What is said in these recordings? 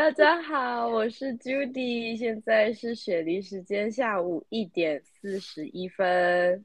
大家好，我是 Judy，现在是雪梨时间下午一点四十一分。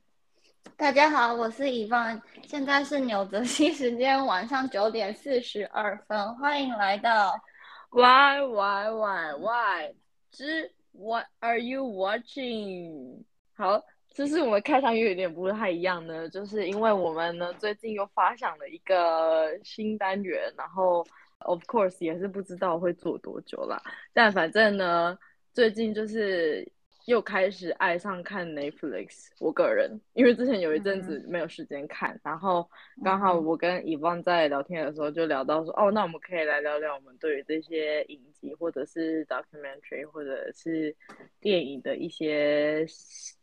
大家好，我是以望，现在是纽泽西时间晚上九点四十二分，欢迎来到 Why Why Why Why 之 What are you watching？好，这是我们开场又有点不太一样呢，就是因为我们呢最近又发想了一个新单元，然后 of course 也是不知道会做多久啦，但反正呢最近就是又开始爱上看 Netflix。我个人因为之前有一阵子没有时间看，然后刚好我跟以望在聊天的时候就聊到说，哦，那我们可以来聊聊我们对于这些影集或者是 documentary 或者是电影的一些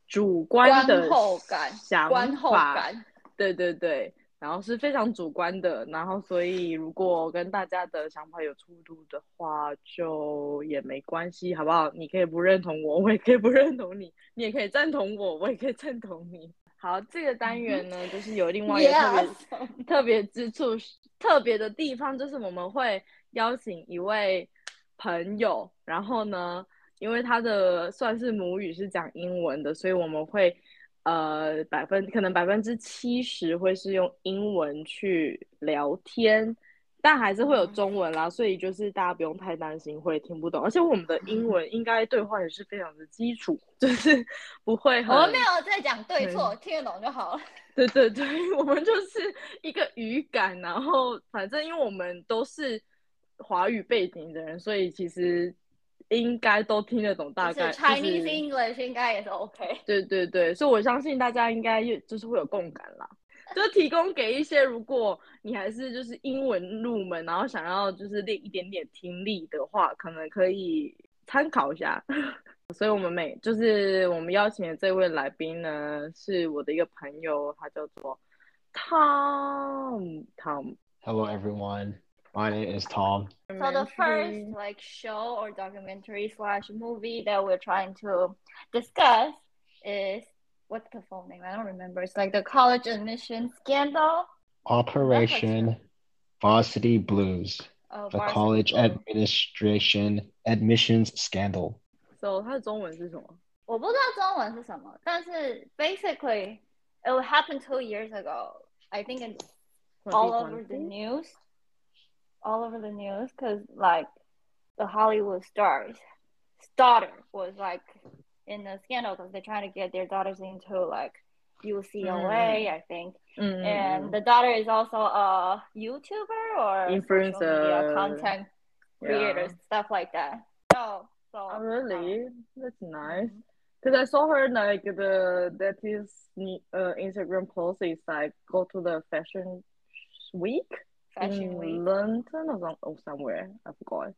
主观的观后感想观后法。感。对对对，然后是非常主观的，然后所以如果跟大家的想法有出入的话，就也没关系，好不好？你可以不认同我，我也可以不认同你，你也可以赞同我，我也可以赞同你。好，这个单元呢，就是有另外一个特别 特别之处，特别的地方就是我们会邀请一位朋友，然后呢，因为他的算是母语是讲英文的，所以我们会呃百分可能百分之七十会是用英文去聊天。但还是会有中文啦，所以就是大家不用太担心会听不懂，而且我们的英文应该对话也是非常的基础，就是不会很我们没有在讲对错，听得懂就好了。对对对，我们就是一个语感，然后反正因为我们都是华语背景的人，所以其实应该都听得懂大概。就是 Chinese English 应该也是 OK。对对对，所以我相信大家应该也就是会有共感啦。就提供给一些，如果你还是就是英文入门，然后想要就是练一点点听力的话，可能可以参考一下。所以我们每就是我们邀请的这位来宾呢，是我的一个朋友，他叫做 Tom Tom。Hello, everyone. My name is Tom. So the first like show or documentary slash movie that we're trying to discuss is what's the full name? I don't remember. It's like the college admission scandal. Operation Varsity Blues, Oh, the varsity college blues. administration admissions scandal. So 它的中文是什么？我不知道中文是什么，但是 basically it happened two years ago. I think it's all over the 2020? news, all over the news because like the Hollywood stars daughter was like in the scandal because they're trying to get their daughters into like UCLA, mm. Mm-hmm. I think. Mm. And mm-hmm. the daughter is also a YouTuber or influencer, content creator, yeah. stuff like that. So, so oh, um, really, um, that's nice. Mm-hmm. Cause I saw her like the that is uh, Instagram post is like go to the fashion week Fashion in week. London or, some, or somewhere. I forgot.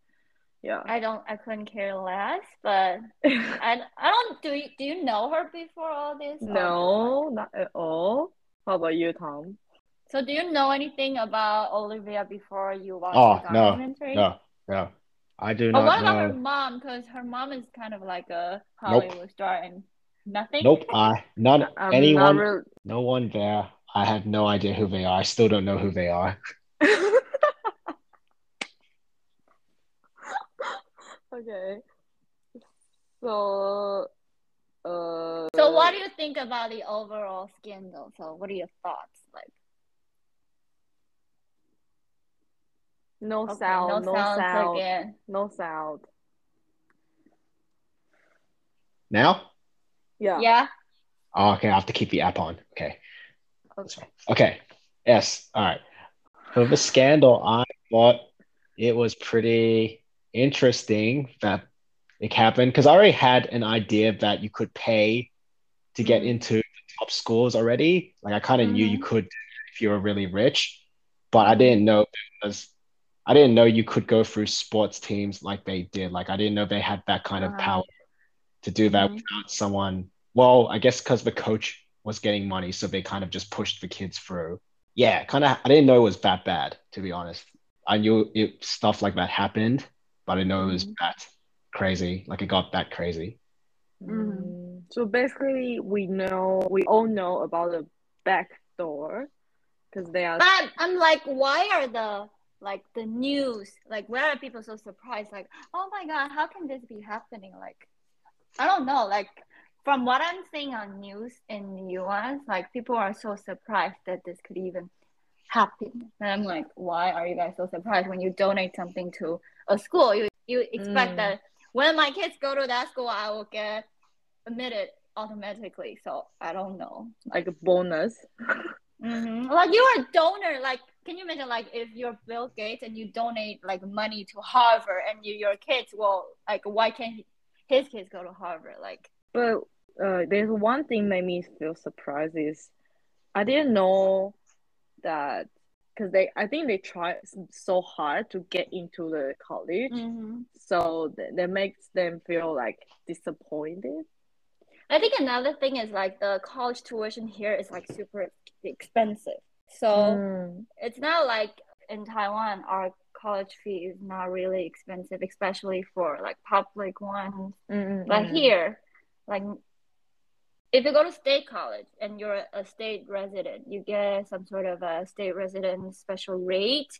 Yeah. I don't. I couldn't care less. But I. I don't. Do you? Do you know her before all this? or- no, not at all. How about you, Tom? So do you know anything about Olivia before you watched Oh, the no, documentary? No, no, I do Oh, not what about her mom? Because her mom is kind of like a Nope. Hollywood star and nothing. Nope, I none I'm anyone, not real- no one there. I have no idea who they are. I still don't know who they are. okay. So, uh, So what do you think about the overall scandal? So what are your thoughts? Like, no okay, sound, no, no sound, again. no sound. Now? Yeah. Yeah. Oh, okay, I have to keep the app on. Okay. Okay. Okay. Yes. All right. So the scandal, I thought it was pretty interesting that it happened because I already had an idea that you could pay to get Mhm. into top schools already. Like I kind of knew you Mhm. could if you were really rich, but I didn't know was. I didn't know you could go through sports teams like they did. Like I didn't know they had that kind of Uh-huh. power to do that Mhm. without someone. Well, I guess because the coach was getting money, so they kind of just pushed the kids through. Yeah, kind of. I didn't know it was that bad, to be honest. I knew it, stuff like that happened, but I didn't know it was Mhm. that crazy. Like it got that crazy. Mm, So basically, we know we all know about the back door because they are But I'm like, why are the like the news, like where are people so surprised? Like, oh my god, how can this be happening? Like, I don't know. Like from what I'm seeing on news in the US, like people are so surprised that this could even happen. And I'm like, why are you guys so surprised when you donate something to a school? You you expect Mm. that when my kids go to that school, I will get admitted automatically. So I don't know. Like a bonus. hmm Like you're a donor. Like, can you imagine, like, if you're Bill Gates and you donate like money to Harvard, and you, your kids, well, like, why can't he- his kids go to Harvard? Like, But uh, there's one thing made me feel surprised is I didn't know that because they I think they try so hard to get into the college, mm-hmm. so that, that makes them feel like disappointed. I think another thing is like the college tuition here is like super expensive. So Mm. it's not like in Taiwan, our college fee is not really expensive, especially for like public ones. Mm, But here, like if you go to state college and you're a state resident, you get some sort of a state resident special rate.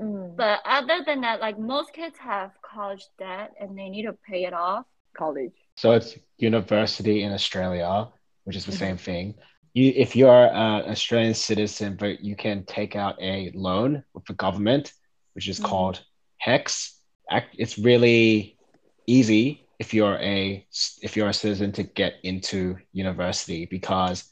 mm. But other than that, like most kids have college debt and they need to pay it off. college. So it's university in Australia, which is the same thing. You, if you're an Australian citizen, but you can take out a loan with the government, which is Mhm. called HECS. Ac- It's really easy if you're a if you're a citizen to get into university because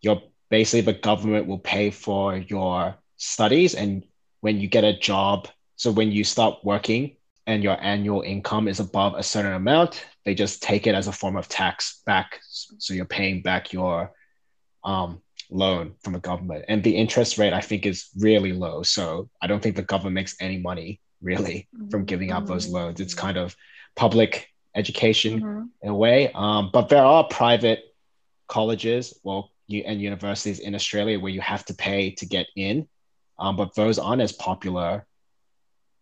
you're basically the government will pay for your studies, and when you get a job, so when you start working, and your annual income is above a certain amount, they just take it as a form of tax back. So you're paying back your um, loan from the government. And the interest rate, I think, is really low. So I don't think the government makes any money really from giving out those loans. It's kind of public education Mhm. in a way. Um, but there are private colleges, well, you, and universities in Australia where you have to pay to get in, um, but those aren't as popular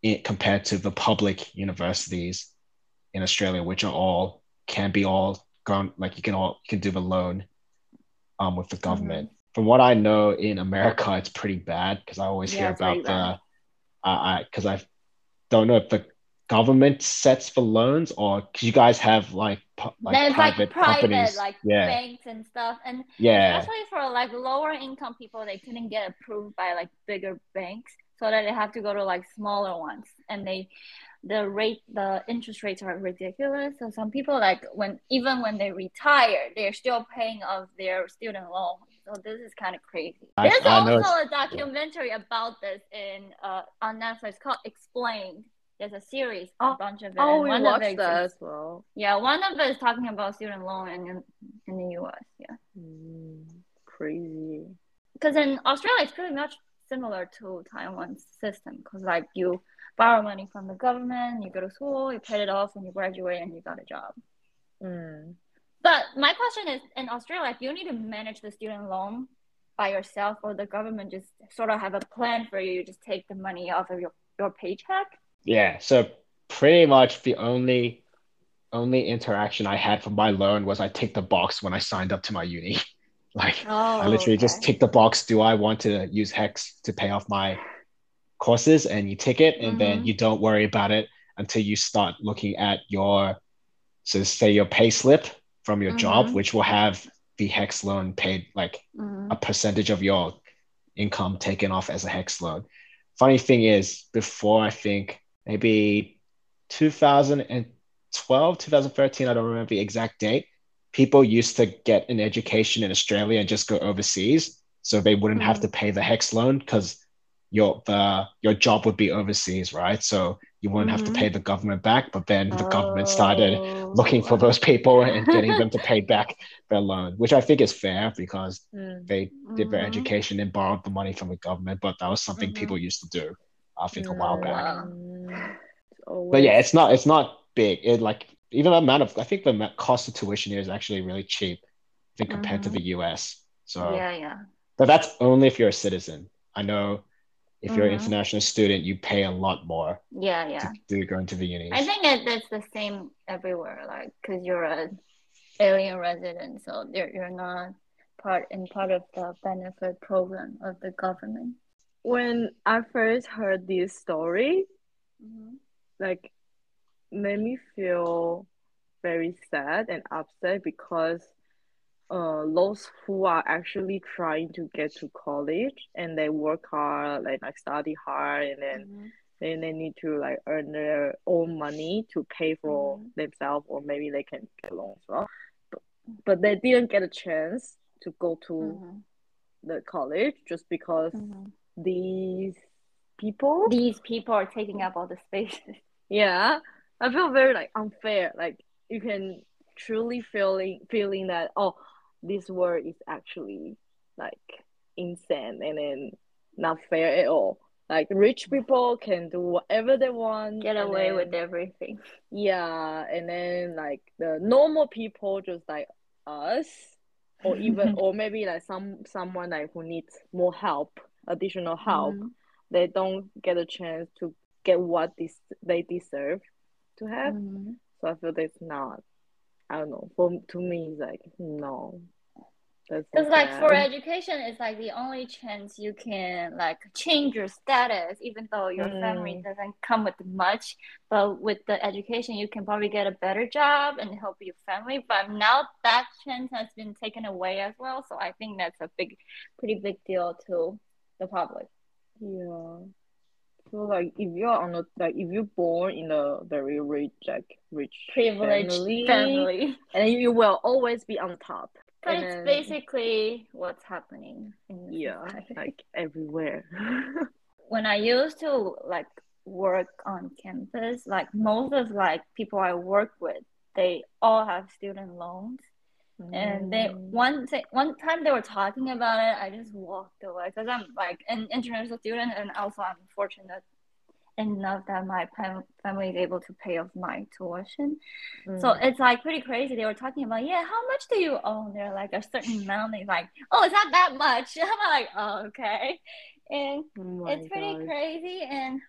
in, compared to the public universities in Australia, which are all can be all gone like you can all you can do the loan um, with the government. From what I know in America, it's pretty bad because I always Yeah, hear about the uh, I because I don't know if the government sets for loans or because you guys have like pu- like There's like private private companies. like yeah, banks and stuff. And yeah, especially for like lower income people, they couldn't get approved by like bigger banks, so that they have to go to like smaller ones, and they the rate the interest rates are ridiculous. So some people like when even when they retire, they're still paying off their student loan. So this is kind of crazy. I- There's I also a documentary about this in uh on Netflix called Explained. There's a series, a Oh, bunch of it. Oh, we one of watched that is- as well. yeah, one of it is talking about student loan in in the U.S. Yeah, Mm, crazy. because in Australia it's pretty much similar to Taiwan's system. Because like you borrow money from the government, you go to school, you pay it off when you graduate, and you got a job. Mm. But my question is, in Australia, do you need to manage the student loan by yourself, or the government just sort of have a plan for you? You just take the money off of your your paycheck. Yeah. So pretty much the only only interaction I had for my loan was I ticked the box when I signed up to my uni. like Oh, I literally just tick the box. Do I want to use HECS to pay off my courses? And you tick it, and then Mhm. you don't worry about it until you start looking at your, so say your pay slip from your job, Mhm. which will have the HECS loan paid like Mhm. a percentage of your income taken off as a HECS loan. Funny thing is, before I think maybe 2012, 2013, I don't remember the exact date, people used to get an education in Australia and just go overseas. So they wouldn't have Mhm. to pay the HECS loan because your the your job would be overseas, right? So you wouldn't have Mhm. to pay the government back, but then the government started Oh, looking for those people and getting them to pay back their loan, which I think is fair because Mm. they did their Mhm. education and borrowed the money from the government, but that was something people used to do, I think, a while back. Wow. It's But yeah, it's not it's not big. It like even the amount of I think the ma- cost of tuition here is actually really cheap, I think, compared to Mhm. the US. So, Yeah, yeah. but that's only if you're a citizen. I know if you're an Mhm. international student, you pay a lot more Yeah, yeah. to, to go into the unis. I think it, it's the same everywhere, like because you're a alien resident, so you're you're not part in part of the benefit program of the government. when I first heard this story, Mhm. like made me feel very sad and upset because uh those who are actually trying to get to college and they work hard like like study hard and then Mhm. then they need to like earn their own money to pay for Mhm. themselves or maybe they can get loans as well but, but they didn't get a chance to go to Mhm. the college just because Mhm. these people These people are taking up all the spaces. yeah i feel very like unfair like you can truly feeling feeling that oh this world is actually like insane and then not fair at all like rich people can do whatever they want Get away with everything. yeah and then like the normal people just like us or even or maybe like some someone like who needs more help additional help Mhm. They don't get a chance to get what this they deserve to have Mhm. so i feel that's not i don't know for to me it's like no Because like for education, it's like the only chance you can like change your status, even though your family Mm. doesn't come with much. But with the education, you can probably get a better job and help your family. But now that chance has been taken away as well. So I think that's a big, pretty big deal to the public. Yeah so like if you're on a like if you're born in a very rich like rich Privileged family, family. and then you will always be on top But And it's then- basically what's happening in yeah society. like everywhere when I used to like work on campus, like most of like people I work with, they all have student loans. And they Mm. one thing, one time they were talking about it, I just walked away because I'm like an international student, and also I'm fortunate enough that my pam- family is able to pay off my tuition. So Mm. it's like pretty crazy. They were talking about, yeah, how much do you own? They're like a certain amount. They're like, oh, it's not that much. I'm like, oh, okay. And Oh it's pretty gosh. crazy and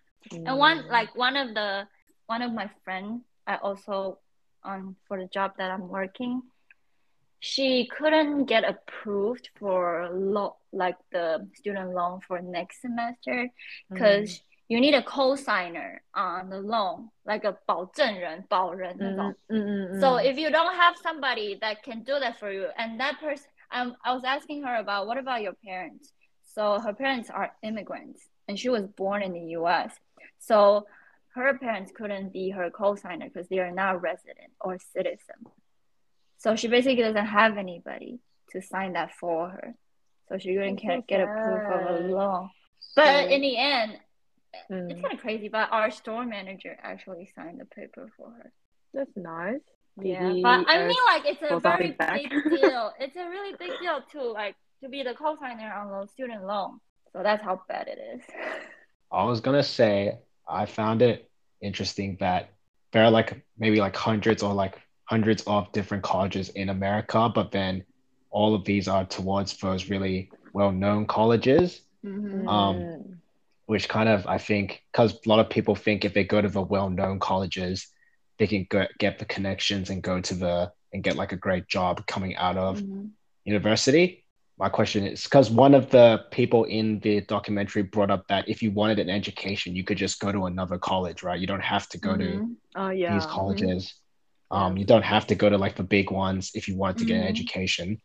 and one Mm. like one of the one of my friends I also on for the job that I'm working she couldn't get approved for lo- like the student loan for next semester because you need a co-signer on the loan like a 保证人保人那种 Mm, mm, mm, so mm. if you don't have somebody that can do that for you, and that person, um, I was asking her about what about your parents? So her parents are immigrants, and she was born in the U.S. So her parents couldn't be her co-signer because they are not resident or citizen. So she basically doesn't have anybody to sign that for her. So she couldn't That's so get, get approved of a loan. But So- in the end, Mm. it's kind of crazy. But our store manager actually signed the paper for her. That's nice. Yeah, he but I mean, like, it's a very big deal. It's a really big deal to like to be the co-signer on the student loan. So that's how bad it is. I was gonna say I found it interesting that there are like maybe like hundreds or like hundreds of different colleges in America, but then all of these are towards those really well-known colleges, Mm-hmm. Um, which kind of I think because a lot of people think if they go to the well-known colleges, they can go, get the connections and go to the and get like a great job coming out of Mhm. university. My question is because one of the people in the documentary brought up that if you wanted an education, you could just go to another college, right? You don't have to go to Mhm. Oh yeah. these colleges. Um, you don't have to go to like the big ones if you want to get an Mhm. education.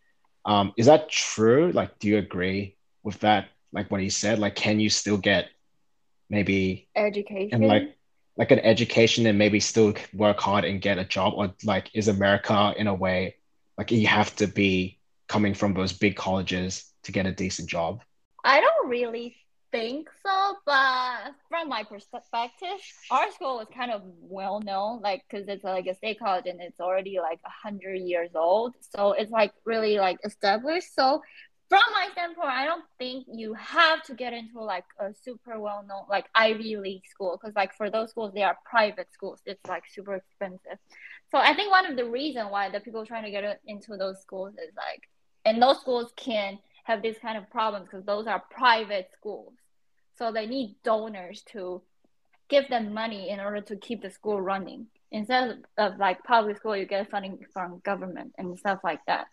Um, is that true? Like, do you agree with that? Like what he said? Like, can you still get maybe Education. and like like an education and maybe still work hard and get a job, or like is America in a way like you have to be coming from those big colleges to get a decent job? I don't really think so, but from my perspective, our school is kind of well known, like because it's like a state college and it's already like hundred years old, so it's like really like established. So from my standpoint, I don't think you have to get into like a super well known like Ivy League school because like for those schools they are private schools. It's like super expensive. So I think one of the reason why the people trying to get into those schools is like, and those schools can have these kind of problems because those are private schools. So they need donors to give them money in order to keep the school running. Instead of, like public school, you get funding from government and stuff like that.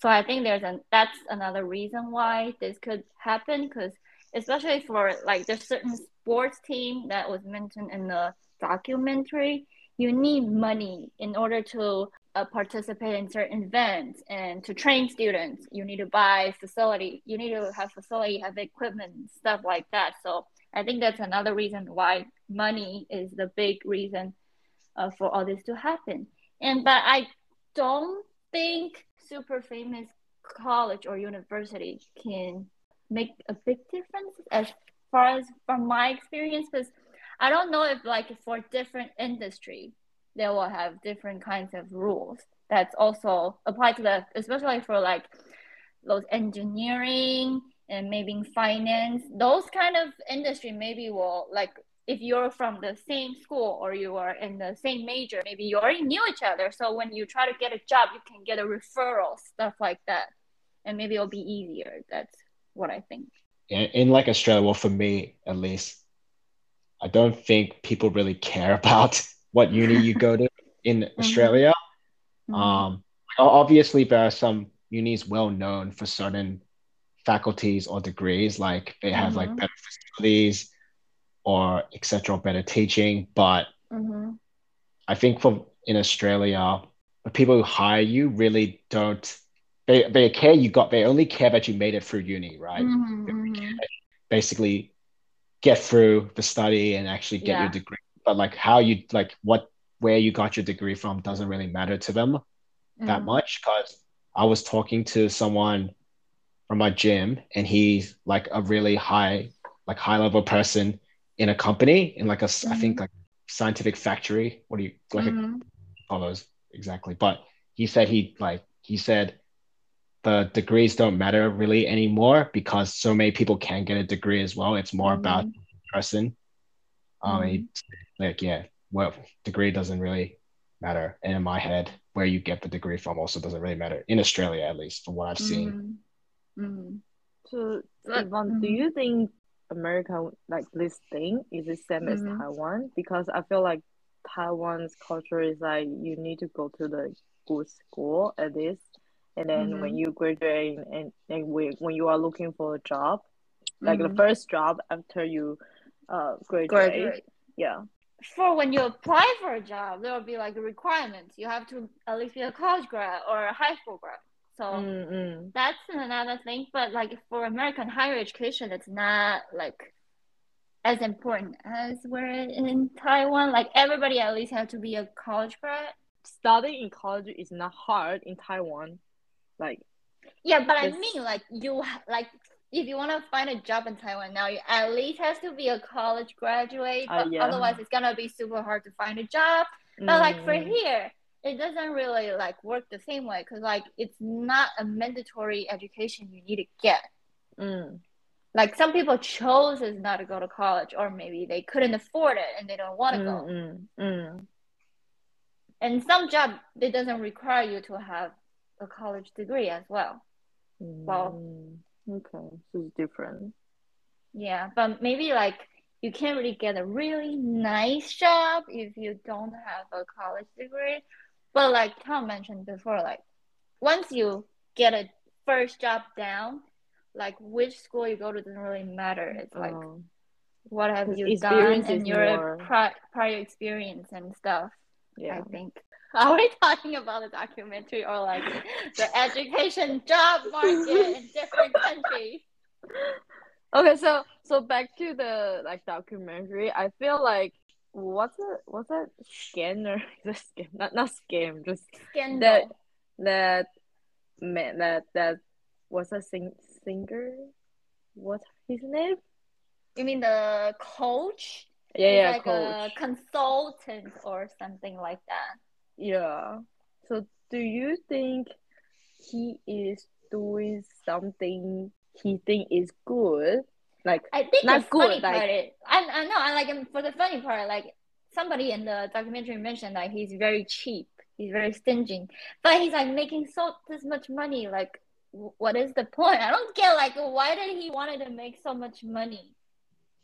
So I think there's an that's another reason why this could happen because especially for like there's certain sports team that was mentioned in the documentary. You need money in order to uh, participate in certain events and to train students. You need to buy facility. You need to have facility, have equipment, stuff like that. So I think that's another reason why money is the big reason uh, for all this to happen. And but I don't think super famous college or university can make a big difference as far as from my experience because I don't know if like for different industry they will have different kinds of rules that's also applied to the especially for like those engineering and maybe finance those kind of industry maybe will like if you're from the same school or you are in the same major maybe you already knew each other. So when you try to get a job you can get a referral stuff like that. And maybe it'll be easier. That's what i think. In, in like australia well for me at least i don't think people really care about what uni you go to in Mm-hmm. australia Mhm. um obviously there are some unis well known for certain faculties or degrees like they have like Mhm. better facilities or etc better teaching but mm-hmm. I think for in Australia, the people who hire you really don't. They they care you got. They only care that you made it through uni, right? Mm-hmm. Basically, get through the study and actually get Yeah. your degree. But like how you like what where you got your degree from doesn't really matter to them Mm-hmm. that much. Because I was talking to someone from my gym, and he's like a really high like high level person in a company in like a s- I think like scientific factory. What do you like a Mhm. follows exactly. But he said he like he said the degrees don't matter really anymore because so many people can get a degree as well. It's more about Mhm. the person. Um, he- like yeah, well, degree doesn't really matter. And in my head, where you get the degree from also doesn't really matter in Australia, at least from what I've seen. Mhm. Mhm. So, Yvonne, do mhm. you think America like this thing is the same as Mhm. Taiwan? Because I feel like Taiwan's culture is like you need to go to the good school at least, and then when Mhm. you graduate and and when when you are looking for a job, like the first job after you uh graduate, Graduate. yeah. For when you apply for a job, there will be like requirements. You have to at least be a college grad or a high school grad. So Mm-mm. that's another thing. But like for American higher education, it's not like as important as we're in Taiwan. Like everybody at least have to be a college grad. Studying in college is not hard in Taiwan, like Yeah, but I mean, like you like if you want to find a job in Taiwan now, you at least has to be a college graduate. Uh, But yeah. otherwise, it's gonna be super hard to find a job. But like for mm, here, it doesn't really like work the same way because like it's not a mandatory education you need to get. mm, Like some people chose not to go to college, or maybe they couldn't afford it and they don't want to go. mm, mm, mm. And some job it doesn't require you to have a college degree as well. Well- Mm, okay, so it's different. Yeah, but maybe like you can't really get a really nice job if you don't have a college degree. But like Tom mentioned before, like once you get a first job down, like which school you go to doesn't really matter. It's like Um, what have you done and your more- pri- prior experience and stuff. yeah. I think. Are we talking about the documentary or like the education job market in different countries? Okay, so so back to the like documentary. I feel like what's it? What's that scanner? The scam? Not not scam. Just Scandal. that that man that that what's a sing singer? What's his name? You mean the coach? Yeah, yeah, like coach. a consultant or something like that. Yeah. So do you think he is doing something he think is good? Like I think Not the funny good, like- part is, I, I know, I like him for the funny part, like somebody in the documentary mentioned that he's very cheap, he's very stingy, but he's like making so this much money. Like, what is the point? I don't get like why did he wanted to make so much money?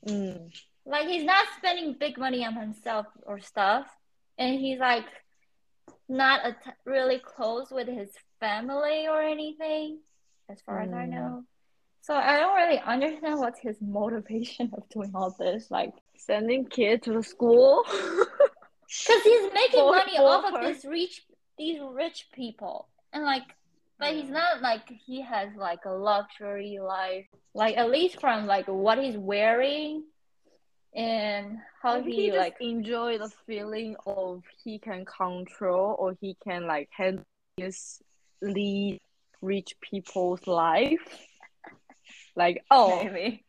mm, Like he's not spending big money on himself or stuff, and he's like not att- really close with his family or anything, as far as I Mm. know. So I don't really understand what's his motivation of doing all this. Like, Sending kids to the school. because he's making For- money for off of her. these rich, these rich people, and like, but he's not like he has like a luxury life. Like at least from like what he's wearing, and how Maybe he, he just like. enjoy the feeling of he can control or he can like handle his lead rich people's life. Like oh, Maybe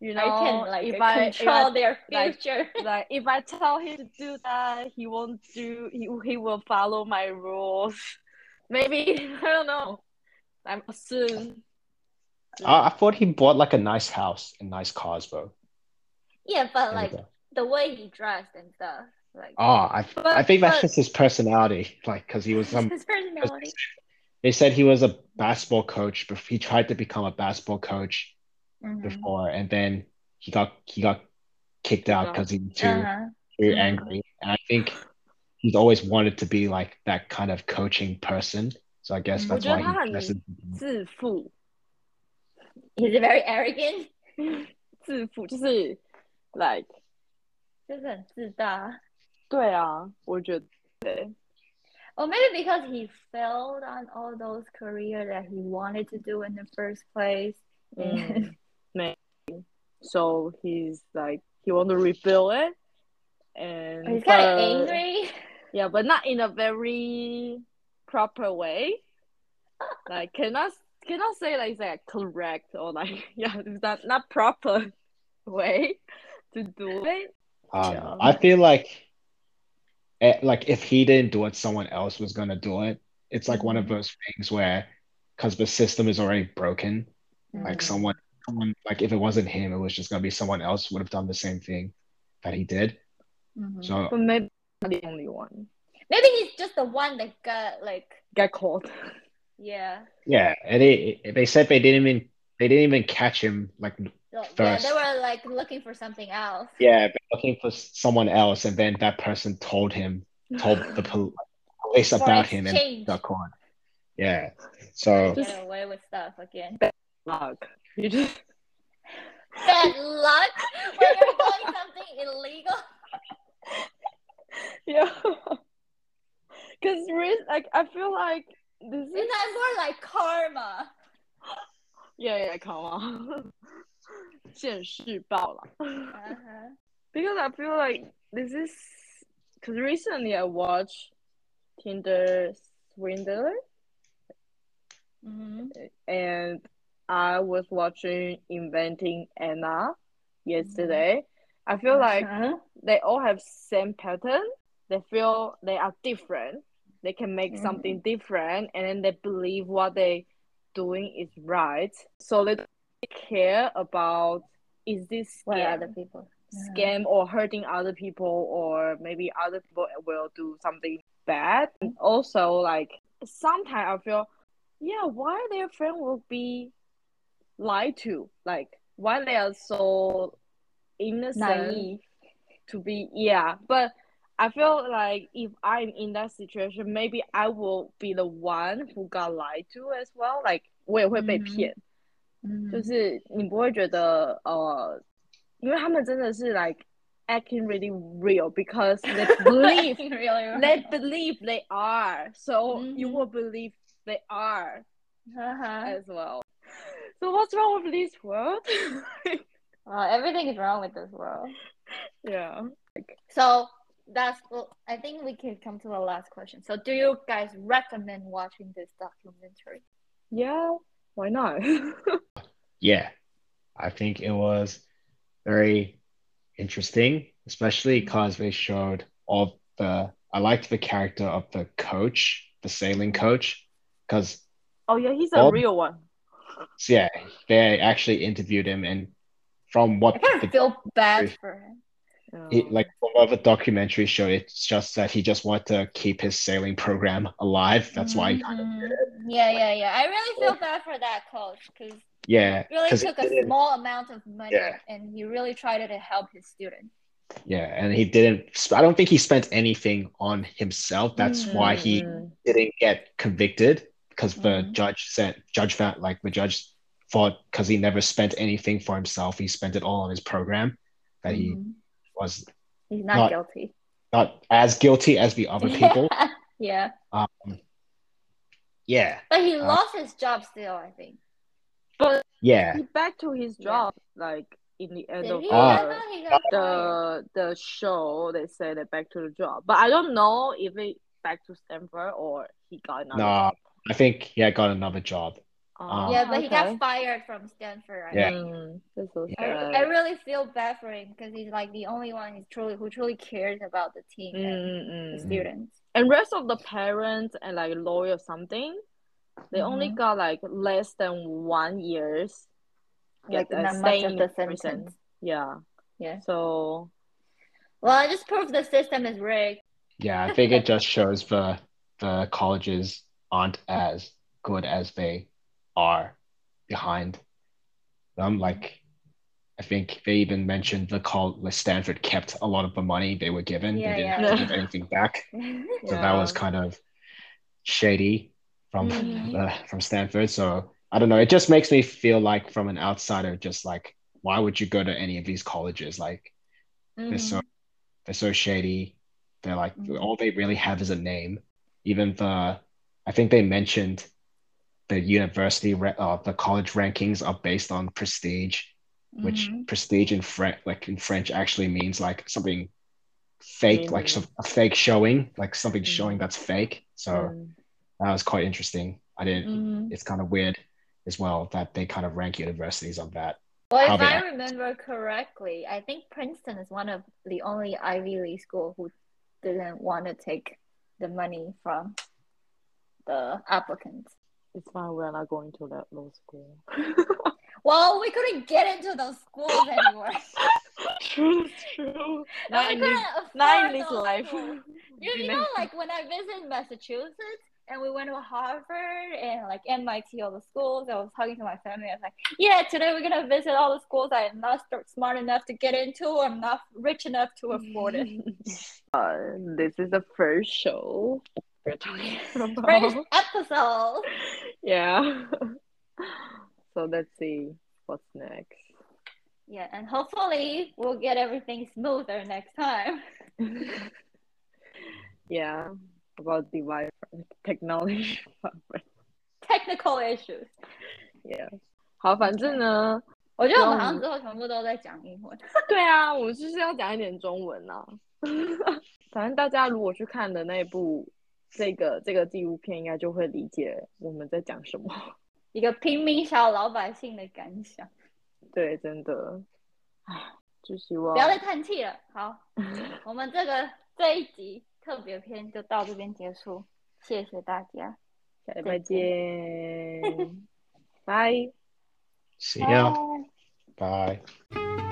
you I know, can like if I, control I their like- future. like if I tell him to do that, he won't do. He he will follow my rules. Maybe I don't know. I'm assume. I, I thought he bought like a nice house and nice cars, bro. yeah, but There we like go. the way he dressed and stuff, like Oh, I, I But- think that's but- just his personality. Like, because he was some. his personality. They said he was a basketball coach, but he tried to become a basketball coach Mhm. before, and then he got he got kicked out out. because he was too Uh-huh. too Mhm. angry. And I think he's always wanted to be like that kind of coaching person. So I guess Mm. that's 我觉 why 得他 he 很 dresses. 自负， He's very arrogant，自负就是 like 就是很自大。对啊，我觉得对。 Or maybe because he failed on all those career that he wanted to do in the first place. And Mm, maybe. So he's like he want to rebuild it, and he's kind of but- angry. Yeah, but not in a very proper way. Like cannot cannot say like it's like correct or like yeah, it's not not proper way to do it. Um, Yeah. I feel like, eh, like if he didn't do it, someone else was gonna do it. It's like one of Mm-hmm. those things where, because the system is already broken, like Mm. someone, someone, like if it wasn't him, it was just gonna be someone else would have done the same thing that he did. Mhm. So But maybe not the only one Maybe he's just the one that got like get caught. yeah. yeah, and they they said they didn't even they didn't even catch him like So, yeah, they were like looking for something else. yeah, looking for someone else, and then that person told him told the police about him and exchange. got. Yeah, so Get away with stuff again. Bad luck. You just Bad luck when you're doing something illegal. yeah. Cause risk like I feel like this is Isn't more like karma? yeah yeah come on. 现世报啦。 Uh-huh. Because I feel like this is because recently I watched Tinder Swindler hmm and I was watching Inventing Anna yesterday. I feel like Uh-huh. they all have same pattern. They feel they are different. They can make Mhm. something different, and then they believe what they doing is right. So they don't care about is this what scam, other people? Uh-huh. scam or hurting other people, or maybe other people will do something bad. And also, like sometimes I feel, yeah, why their friend will be lied to? Like why they are so innocent Naive. to be yeah but i feel like if i'm in that situation maybe i will be the one who got lied to as well like 我也会被骗 Mhm. 就是你不会觉得呃因为他们真的是 like acting really real because they believe really they believe they are so you Mhm. will believe they are Uh-huh. as well so what's wrong with this world Well, everything is wrong with this world. yeah So that's well, I think we can come to the last question. So do you guys recommend watching this documentary? yeah why not yeah, I think it was very interesting, especially because they showed all the. I liked the character of the coach, the sailing coach, because Oh yeah, he's a real one. So yeah, they actually interviewed him, and from what I kind the, of feel bad for him. He, like from what the documentary showed, it's just that he just wanted to keep his sailing program alive. That's why he kind of Mhm. Yeah, yeah, yeah. I really feel bad for that coach because yeah, he really took a small amount of money Yeah. and he really tried to help his students. yeah, and he didn't. I don't think he spent anything on himself. That's why he Mm. didn't get convicted because the Mhm. judge said judge found like the judge thought because he never spent anything for himself, he spent it all on his program. That he Mhm. Was He's not, Not- guilty. not as guilty as the other people. yeah. um, yeah, But he Uh, lost his job still, I think. But yeah. he back to his Yeah. job like in the end Did of he? Ah. The, thought he got fired. the the show. They say they back to the job, but I don't know if he back to Stanford or he got another No, job. I think he had got another job. Oh, Yeah, but he got fired from Stanford. I Yeah. Mm, that's so I. I really feel bad for him because he's like the only one who's truly who truly cares about the team and Mm, the mm. students. And rest of the parents and like lawyer or something, they only Mhm. got like less than one years. Like get, not much of in the prison. sentence. Yeah. Yeah. So Well, it just proves the system is rigged. Yeah, I think it just shows the the colleges aren't as good as they are behind them. Like, I think they even mentioned the call the Stanford kept a lot of the money they were given. Yeah, they didn't yeah. have to give anything back. So that was kind of shady from Mhm. the from Stanford. So I don't know. It just makes me feel like from an outsider, just like why would you go to any of these colleges? Like they're so Mhm. they're so shady. They're like Mhm. all they really have is a name. Even the I think they mentioned the university uh, the college rankings are based on prestige, which Mhm. prestige in French like in French actually means like something fake, like some, a fake showing, like something Mm. showing that's fake. So mm, that was quite interesting. I didn't. Mhm. It's kind of weird as well that they kind of rank universities on that. Well, if I act. remember correctly, I think Princeton is one of the only Ivy League school who didn't want to take the money from the applicants. It's fine. We're not going to that law school. Well, we couldn't get into those schools anymore. true, true. And Not in this, couldn't in this life. schools. You, you know, like when I visited Massachusetts and we went to Harvard and like MIT, all the schools, I was talking to my family. I was like, yeah, today we're going to visit all the schools I'm not smart enough to get into. I'm not rich enough to afford it. uh, this is the first show we're talking about. First episode. Yeah. so let's see what's next. Yeah, and hopefully we'll get everything smoother next time. yeah, about device technology. Technical issues. yeah，好，反正呢，我觉得我们好像之后全部都在讲英文。对啊，我就是要讲一点中文啊。反正大家如果去看的那部 这个这个纪录片，应该就会理解我们在讲什么。一个平民小老百姓的感想，对，真的，唉，就希望不要再叹气了。好，我们这个这一集特别篇就到这边结束，谢谢大家，下礼拜见，拜。See. Bye. Bye.